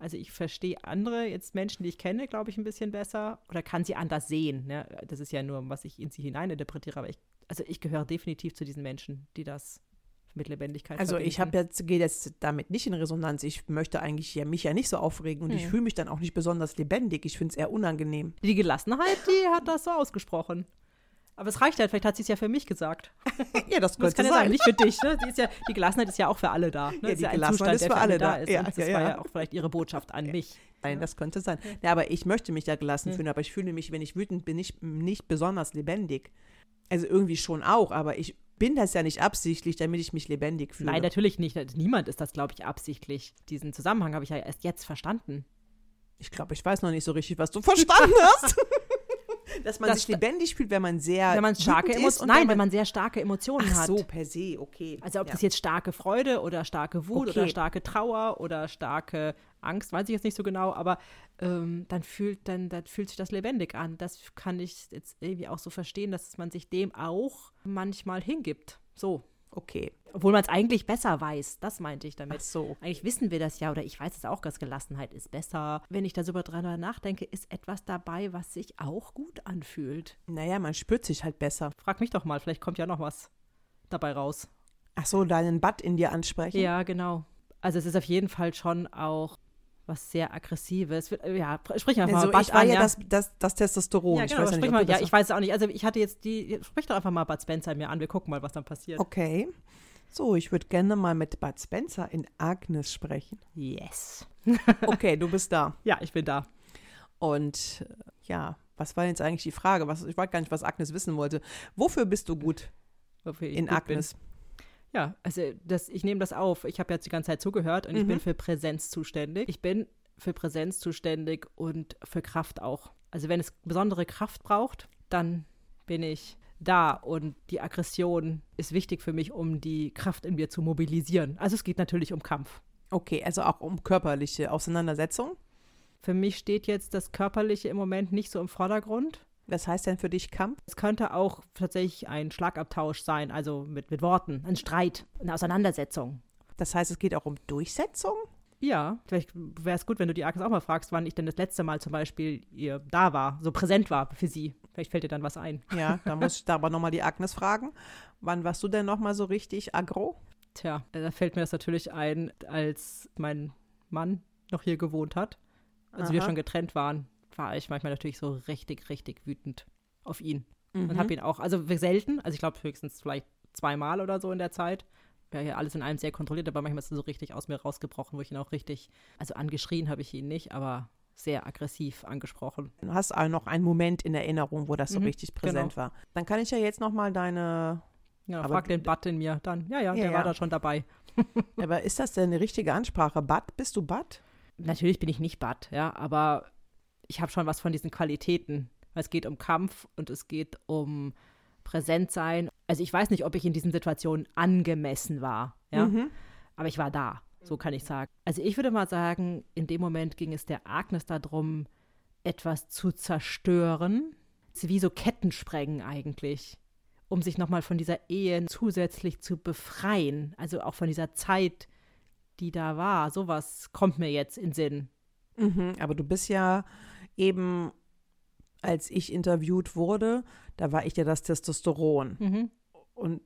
Also ich verstehe andere, jetzt Menschen, die ich kenne, glaube ich, ein bisschen besser oder kann sie anders sehen. Ne? Das ist ja nur, was ich in sie hineininterpretiere, aber ich, also ich gehöre definitiv zu diesen Menschen, die das mit Lebendigkeit Also ich habe verbinden. jetzt gehe jetzt damit nicht in Resonanz. Ich möchte eigentlich ja mich ja nicht so aufregen und ich Hm. fühle mich dann auch nicht besonders lebendig. Ich finde es eher unangenehm. Die Gelassenheit, die hat das so ausgesprochen. Aber es reicht halt, vielleicht hat sie es ja für mich gesagt. Ja, das Das kann ja sein, nicht für dich. Ne? Die, ist ja, die Gelassenheit ist ja auch für alle da. Ne? Ja, ist die ja ein Gelassenheit Zustand, ist für alle da. ist. Ja, das ja, war ja. ja auch vielleicht ihre Botschaft an mich. Nein, das könnte sein. Ja, aber ich möchte mich da gelassen Ja. fühlen, aber ich fühle mich, wenn ich wütend bin, nicht, nicht besonders lebendig. Also irgendwie schon auch, aber ich bin das ja nicht absichtlich, damit ich mich lebendig fühle. Nein, natürlich nicht. Niemand ist das, glaube ich, absichtlich. Diesen Zusammenhang habe ich ja erst jetzt verstanden. Ich glaube, ich weiß noch nicht so richtig, was du verstanden hast. Dass man Das sich lebendig fühlt, wenn man sehr wenn man starke Emotionen, nein, wenn man sehr starke Emotionen Ach hat. so, per se, okay. Also ob ja. das jetzt starke Freude oder starke Wut Okay. oder starke Trauer oder starke Angst, weiß ich jetzt nicht so genau, aber ähm, dann fühlt dann, dann fühlt sich das lebendig an. Das kann ich jetzt irgendwie auch so verstehen, dass man sich dem auch manchmal hingibt. So. Okay. Obwohl man es eigentlich besser weiß. Das meinte ich Ach damit. so. Eigentlich wissen wir das ja, oder ich weiß es auch, dass Gelassenheit ist besser. Wenn ich da so drüber nachdenke, ist etwas dabei, was sich auch gut anfühlt. Naja, man spürt sich halt besser. Frag mich doch mal, vielleicht kommt ja noch was dabei raus. Ach so, deinen Butt in dir ansprechen. Ja, genau. Also es ist auf jeden Fall schon auch was sehr Aggressives. Wird- Ja, sprich einfach Also mal ich war an, ja. Das, das, das Testosteron. ja, ich genau, weiß ja sprich nicht, mal, ja, ich weiß es auch nicht. Also ich hatte jetzt die, sprich doch einfach mal Bud Spencer mir an, wir gucken mal, was dann passiert. Okay. So, ich würde gerne mal mit Bud Spencer in Agnes sprechen. Yes. Okay, du bist da. Ja, ich bin da. Und äh, ja, was war jetzt eigentlich die Frage? Was, ich weiß gar nicht, was Agnes wissen wollte. Wofür bist du gut Wofür ich in gut bin. Ja, also das, ich nehme das auf. Ich habe jetzt die ganze Zeit zugehört und ich Mhm. bin für Präsenz zuständig. Ich bin für Präsenz zuständig und für Kraft auch. Also wenn es besondere Kraft braucht, dann bin ich da und die Aggression ist wichtig für mich, um die Kraft in mir zu mobilisieren. Also es geht natürlich um Kampf. Okay, also auch um körperliche Auseinandersetzung. Für mich steht jetzt das Körperliche im Moment nicht so im Vordergrund. Was heißt denn für dich Kampf? Es könnte auch tatsächlich ein Schlagabtausch sein, also mit, mit Worten, ein Streit, eine Auseinandersetzung. Das heißt, es geht auch um Durchsetzung? Ja, vielleicht wäre es gut, wenn du die Agnes auch mal fragst, wann ich denn das letzte Mal zum Beispiel ihr da war, so präsent war für sie. Vielleicht fällt dir dann was ein. Ja, da muss ich da aber nochmal die Agnes fragen. Wann warst du denn nochmal so richtig aggro? Tja, da fällt mir das natürlich ein, als mein Mann noch hier gewohnt hat. Als wir Aha. schon getrennt waren, war ich manchmal natürlich so richtig, richtig wütend auf ihn. Mhm. Und habe ihn auch, also selten, also ich glaube höchstens vielleicht zweimal oder so in der Zeit. Ja, ja, alles in allem sehr kontrolliert, aber manchmal ist er so richtig aus mir rausgebrochen, wo ich ihn auch richtig, also angeschrien habe ich ihn nicht, aber sehr aggressiv angesprochen. Du hast auch noch einen Moment in Erinnerung, wo das so Mhm, richtig präsent war. Dann kann ich ja jetzt nochmal deine. Ja, Aber frag den Bud in mir dann. Ja, ja, Ja, der ja. war da schon dabei. Aber ist das denn eine richtige Ansprache? Bad? Bist du Bad? natürlich bin ich nicht Bad, ja, aber ich habe schon was von diesen Qualitäten. Es geht um Kampf und es geht um präsent sein. Also ich weiß nicht, ob ich in diesen Situationen angemessen war, ja, Mhm. aber ich war da, so kann ich sagen. Also ich würde mal sagen, in dem Moment ging es der Agnes darum, etwas zu zerstören, wie so Kettensprengen eigentlich, um sich nochmal von dieser Ehe zusätzlich zu befreien, also auch von dieser Zeit, die da war. Sowas kommt mir jetzt in Sinn. Mhm. Aber du bist ja eben, als ich interviewt wurde, da war ich ja das Testosteron. Mhm. Und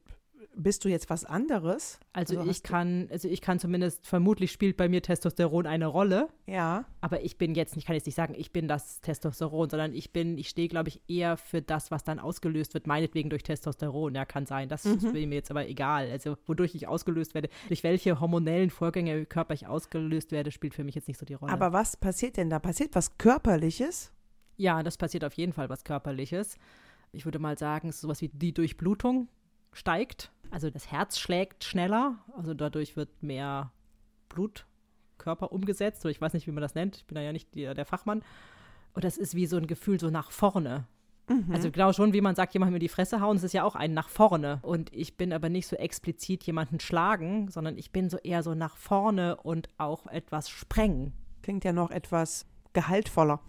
bist du jetzt was anderes? Also, Also ich kann, also ich kann zumindest, vermutlich spielt bei mir Testosteron eine Rolle, Ja. aber ich bin jetzt, ich kann jetzt nicht sagen, ich bin das Testosteron, sondern ich bin, ich stehe, glaube ich, eher für das, was dann ausgelöst wird, meinetwegen durch Testosteron. Ja, kann sein. Das ist mir jetzt aber egal. Also wodurch ich ausgelöst werde, durch welche hormonellen Vorgänge im Körper ich ausgelöst werde, spielt für mich jetzt nicht so die Rolle. Aber was passiert denn da? Passiert was Körperliches? Ja, das passiert auf jeden Fall was Körperliches. Ich würde mal sagen, es ist sowas wie die Durchblutung steigt. Also das Herz schlägt schneller, also dadurch wird mehr Blutkörper umgesetzt. Oder ich weiß nicht, wie man das nennt. Ich bin da ja nicht der, der Fachmann. Und das ist wie so ein Gefühl so nach vorne. Also genau schon, wie man sagt, jemandem in die Fresse hauen, es ist ja auch ein nach vorne. Und ich bin aber nicht so explizit jemanden schlagen, sondern ich bin so eher so nach vorne und auch etwas sprengen. Klingt ja noch etwas gehaltvoller.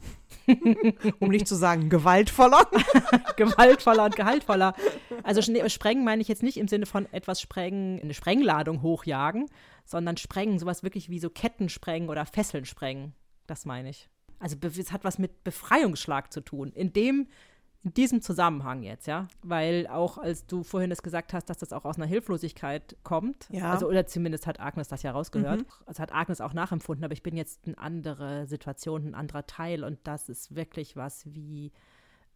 um nicht zu sagen gewaltvoller. gewaltvoller und gehaltvoller. Also sprengen meine ich jetzt nicht im Sinne von etwas sprengen, eine Sprengladung hochjagen, sondern sprengen, sowas wirklich wie so Ketten sprengen oder Fesseln sprengen. Das meine ich. Also es hat was mit Befreiungsschlag zu tun. In dem in diesem Zusammenhang jetzt, ja, weil auch als du vorhin das gesagt hast, dass das auch aus einer Hilflosigkeit kommt, Ja. also oder zumindest hat Agnes das ja rausgehört, also hat Agnes auch nachempfunden, aber ich bin jetzt eine andere Situation, ein anderer Teil und das ist wirklich was wie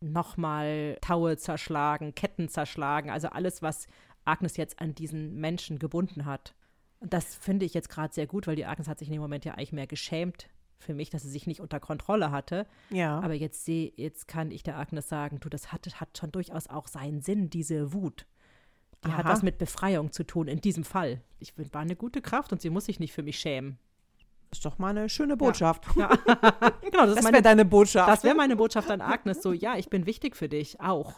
nochmal Taue zerschlagen, Ketten zerschlagen, also alles, was Agnes jetzt an diesen Menschen gebunden hat. Und das finde ich jetzt gerade sehr gut, weil die Agnes hat sich in dem Moment ja eigentlich mehr geschämt für mich, dass sie sich nicht unter Kontrolle hatte. Ja. Aber jetzt sehe, jetzt kann ich der Agnes sagen, du, das hat, hat schon durchaus auch seinen Sinn, diese Wut. Die hat Aha. was mit Befreiung zu tun, in diesem Fall. Ich bin- war eine gute Kraft und sie muss sich nicht für mich schämen. ist doch mal eine schöne Botschaft. Ja. genau, das, Das wäre deine Botschaft. das wäre meine Botschaft an Agnes. So, ja, ich bin wichtig für dich, auch.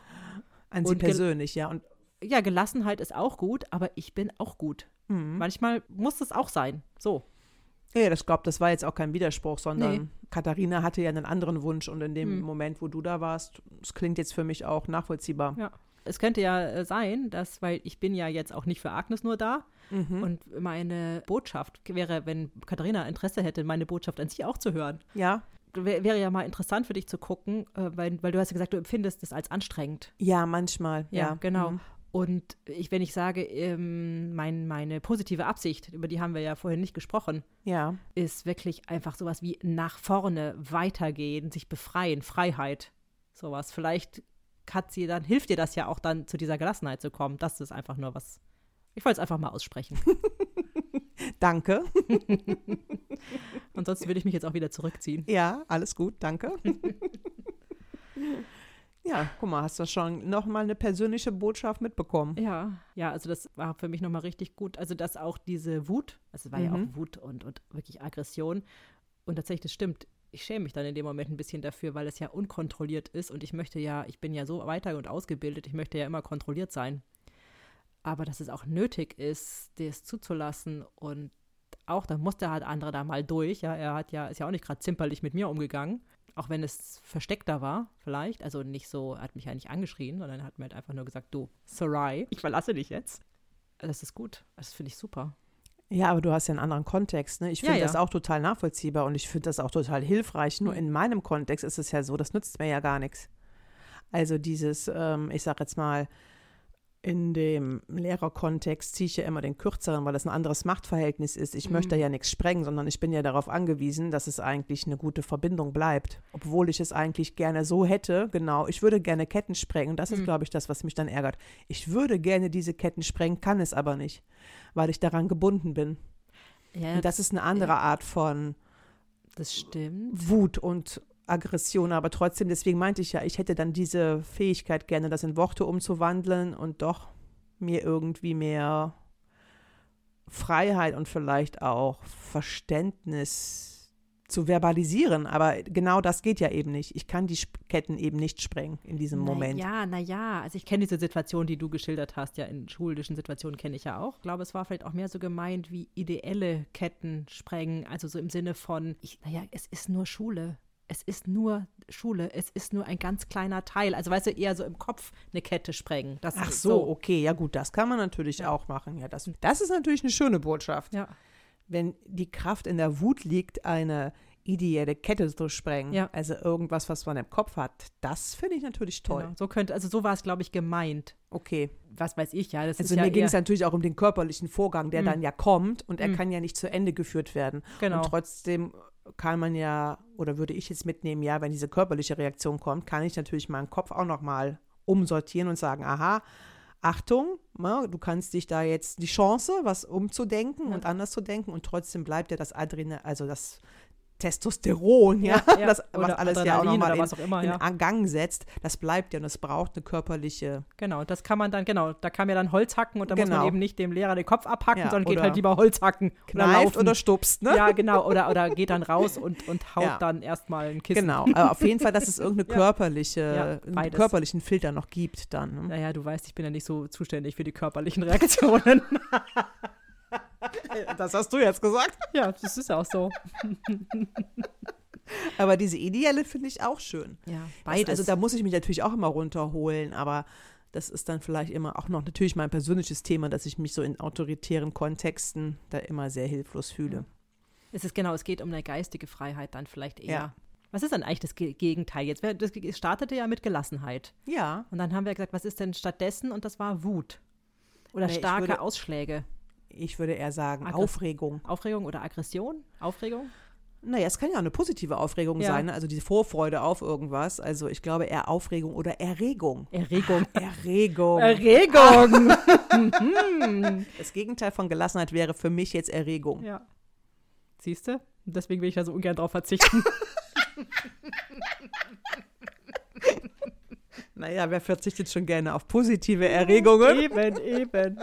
An sie und persönlich, ja. Und Ja, Gelassenheit ist auch gut, aber ich bin auch gut. Mhm. Manchmal muss es auch sein. So. Ja, das glaube das war jetzt auch kein Widerspruch, sondern Nee. Katharina hatte ja einen anderen Wunsch und in dem Hm. Moment, wo du da warst, das klingt jetzt für mich auch nachvollziehbar. Ja. Es könnte ja äh, sein, dass, weil ich bin ja jetzt auch nicht für Agnes nur da Mhm. und meine Botschaft wäre, wenn Katharina Interesse hätte, meine Botschaft an sie auch zu hören. Ja, Wär- Wäre ja mal interessant für dich zu gucken, äh, weil, weil du hast ja gesagt, du empfindest es als anstrengend. ja, manchmal. Ja, Ja, genau. Mhm. Und ich, wenn ich sage, ähm, mein, meine positive Absicht, über die haben wir ja vorhin nicht gesprochen, Ja, ist wirklich einfach sowas wie nach vorne weitergehen, sich befreien, Freiheit, sowas. Vielleicht hat sie dann, hilft dir das ja auch dann zu dieser Gelassenheit zu kommen. Das ist einfach nur was. Ich wollte es einfach mal aussprechen. danke. Ansonsten würde ich mich jetzt auch wieder zurückziehen. Ja, alles gut, danke. ja, guck mal, hast du schon nochmal eine persönliche Botschaft mitbekommen? Ja, ja, also das war für mich nochmal richtig gut. Also, dass auch diese Wut, also es war ja Mhm. auch Wut und, und wirklich Aggression. Und tatsächlich, das stimmt, ich schäme mich dann in dem Moment ein bisschen dafür, weil es ja unkontrolliert ist und ich möchte ja, ich bin ja so weiter und ausgebildet, ich möchte ja immer kontrolliert sein. Aber dass es auch nötig ist, das zuzulassen und auch, da musste halt andere da mal durch. Ja, er hat ja, ist ja auch nicht gerade zimperlich mit mir umgegangen. Auch wenn es versteckter war, vielleicht. Also nicht so, er hat mich ja nicht angeschrien, sondern er hat mir halt einfach nur gesagt, du, Sarai, ich verlasse dich jetzt. Das ist gut. Das finde ich super. Ja, aber du hast ja einen anderen Kontext. Ne? Ich Ja, finde ja. das auch total nachvollziehbar und ich finde das auch total hilfreich. Nur Mhm. in meinem Kontext ist es ja so, das nützt mir ja gar nichts. Also dieses, ähm, ich sage jetzt mal, in dem Lehrerkontext ziehe ich ja immer den kürzeren, weil das ein anderes Machtverhältnis ist. Ich Mhm. möchte ja nichts sprengen, sondern ich bin ja darauf angewiesen, dass es eigentlich eine gute Verbindung bleibt. Obwohl ich es eigentlich gerne so hätte, genau, ich würde gerne Ketten sprengen. Das ist, Mhm. glaube ich, das, was mich dann ärgert. Ich würde gerne diese Ketten sprengen, kann es aber nicht, weil ich daran gebunden bin. Ja, Und das ist eine andere Art von das stimmt. Wut und Aggression, aber trotzdem, deswegen meinte ich ja, ich hätte dann diese Fähigkeit gerne, das in Worte umzuwandeln und doch mir irgendwie mehr Freiheit und vielleicht auch Verständnis zu verbalisieren, aber genau das geht ja eben nicht. Ich kann die Ketten eben nicht sprengen in diesem Moment. Ja, naja, also ich kenne diese Situation, die du geschildert hast, ja in schulischen Situationen kenne ich ja auch. Ich glaube, es war vielleicht auch mehr so gemeint wie ideelle Ketten sprengen, also so im Sinne von, ich, naja, es ist nur Schule. Es ist nur Schule, es ist nur ein ganz kleiner Teil. Also weißt du, eher so im Kopf eine Kette sprengen. Das Ach ist so, okay, ja gut, das kann man natürlich auch machen. Ja, das, das ist natürlich eine schöne Botschaft. Ja. Wenn die Kraft in der Wut liegt, eine ideelle Kette zu sprengen, Ja. also irgendwas, was man im Kopf hat, das finde ich natürlich toll. Genau. So könnte, also so war es, glaube ich, gemeint. Okay. Was weiß ich, ja. Das Also ist ja mir ging es natürlich auch um den körperlichen Vorgang, der dann ja kommt und er Mm. kann ja nicht zu Ende geführt werden. Genau. Und trotzdem kann man ja, oder würde ich jetzt mitnehmen, ja, wenn diese körperliche Reaktion kommt, kann ich natürlich meinen Kopf auch nochmal umsortieren und sagen, aha, Achtung, ne, du kannst dich da jetzt die Chance, was umzudenken und anders zu denken und trotzdem bleibt ja das Adrenal, also das Testosteron, ja, Ja, ja. das, was Oder alles ja auch Adrenalin nochmal oder in, was auch immer, in ja. Gang setzt, das bleibt ja und es braucht eine körperliche Genau, das kann man dann, genau, da kann man dann Holz hacken und da muss Genau. man eben nicht dem Lehrer den Kopf abhacken, sondern geht oder halt lieber Holz hacken oder kneift laufen. oder stupst, ne? Ja, genau, oder, oder geht dann raus und, und haut dann erstmal ein Kissen. Genau, aber auf jeden Fall, dass es irgendeine körperliche, einen körperlichen Filter noch gibt dann. Ne? Naja, du weißt, ich bin ja nicht so zuständig für die körperlichen Reaktionen. Das hast du jetzt gesagt. ja, das ist ja auch so. Aber diese ideelle finde ich auch schön. Ja, Das, beides. also da muss ich mich natürlich auch immer runterholen, aber das ist dann vielleicht immer auch noch natürlich mein persönliches Thema, dass ich mich so in autoritären Kontexten da immer sehr hilflos fühle. es ist genau, es geht um eine geistige Freiheit dann vielleicht eher. Ja. Was ist dann eigentlich das Ge- Gegenteil jetzt? Das startete ja mit Gelassenheit. Ja. Und dann haben wir gesagt, was ist denn stattdessen? Und das war Wut. Oder Nee, starke würde- Ausschläge. Ich würde eher sagen, Aggress- Aufregung. Aufregung oder Aggression? Aufregung? Naja, es kann ja auch eine positive Aufregung Ja. sein, ne? also diese Vorfreude auf irgendwas. Also ich glaube eher Aufregung oder Erregung. Erregung. Erregung. Erregung! Das Gegenteil von Gelassenheit wäre für mich jetzt Erregung. ja. Siehst du? Deswegen will ich da so ungern drauf verzichten. Naja, wer verzichtet schon gerne auf positive Erregungen? eben, eben.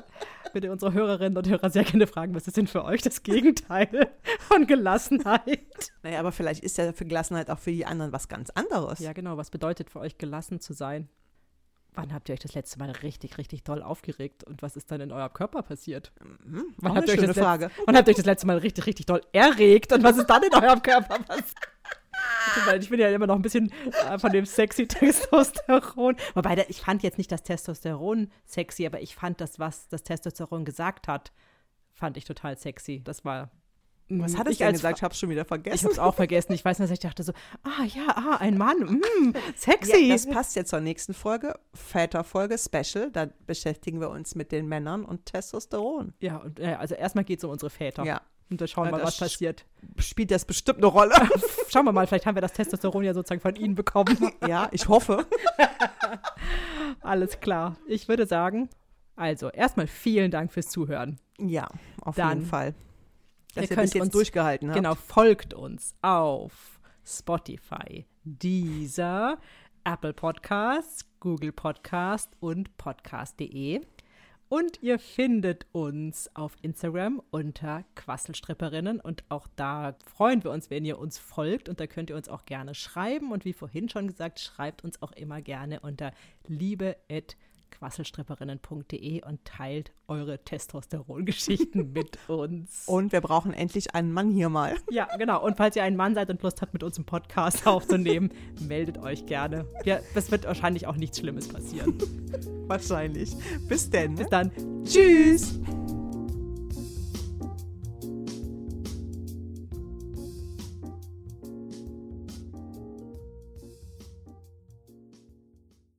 Bitte unsere Hörerinnen und Hörer sehr gerne fragen, was ist denn für euch das Gegenteil von Gelassenheit? Naja, aber vielleicht ist ja für Gelassenheit auch für die anderen was ganz anderes. Ja, genau. Was bedeutet für euch gelassen zu sein? Wann habt ihr euch das letzte Mal richtig, richtig doll aufgeregt und was ist dann in eurem Körper passiert? Hm, Wann habt, eine ihr euch schöne das Frage. Letz- wann habt ihr euch das letzte Mal richtig, richtig doll erregt und was ist dann in eurem Körper passiert? Leid, Ich bin ja immer noch ein bisschen äh, von dem sexy Testosteron. Wobei, ich fand jetzt nicht das Testosteron sexy, aber ich fand das, was das Testosteron gesagt hat, fand ich total sexy. Das war. Was mm, hat es ich denn gesagt? Ich habe schon wieder Ich vergessen. habe es auch vergessen. Ich weiß nicht, ich dachte so, ah ja, ah, ein Mann, mm, sexy. Ja, das passt jetzt zur nächsten Folge, Väterfolge Special. Da beschäftigen wir uns mit den Männern und Testosteron. Ja, und äh, also erstmal geht es um unsere Väter. Ja, Und dann schauen wir Ja, mal, was passiert. spielt das bestimmt eine Rolle. Schauen wir mal, vielleicht haben wir das Testosteron ja sozusagen von ihnen bekommen. ja, ich hoffe. Alles klar. Ich würde sagen, also erstmal vielen Dank fürs Zuhören. Ja, auf Dann- jeden Fall. Dass Ihr ihr bis jetzt uns- durchgehalten habt. Genau, folgt uns auf Spotify, Deezer, Apple Podcasts, Google Podcast und podcast.de. Und ihr findet uns auf Instagram unter Quasselstripperinnen. Und auch da freuen wir uns, wenn ihr uns folgt. Und da könnt ihr uns auch gerne schreiben. Und wie vorhin schon gesagt, schreibt uns auch immer gerne unter liebe@quasselstripperinnen.de und teilt eure Testosterongeschichten mit uns. Und wir brauchen endlich einen Mann hier mal. Ja, genau. Und falls ihr ein Mann seid und Lust habt, mit uns einen Podcast aufzunehmen, meldet euch gerne. Ja, es wird wahrscheinlich auch nichts Schlimmes passieren. Wahrscheinlich. Bis denn. Bis dann. Tschüss.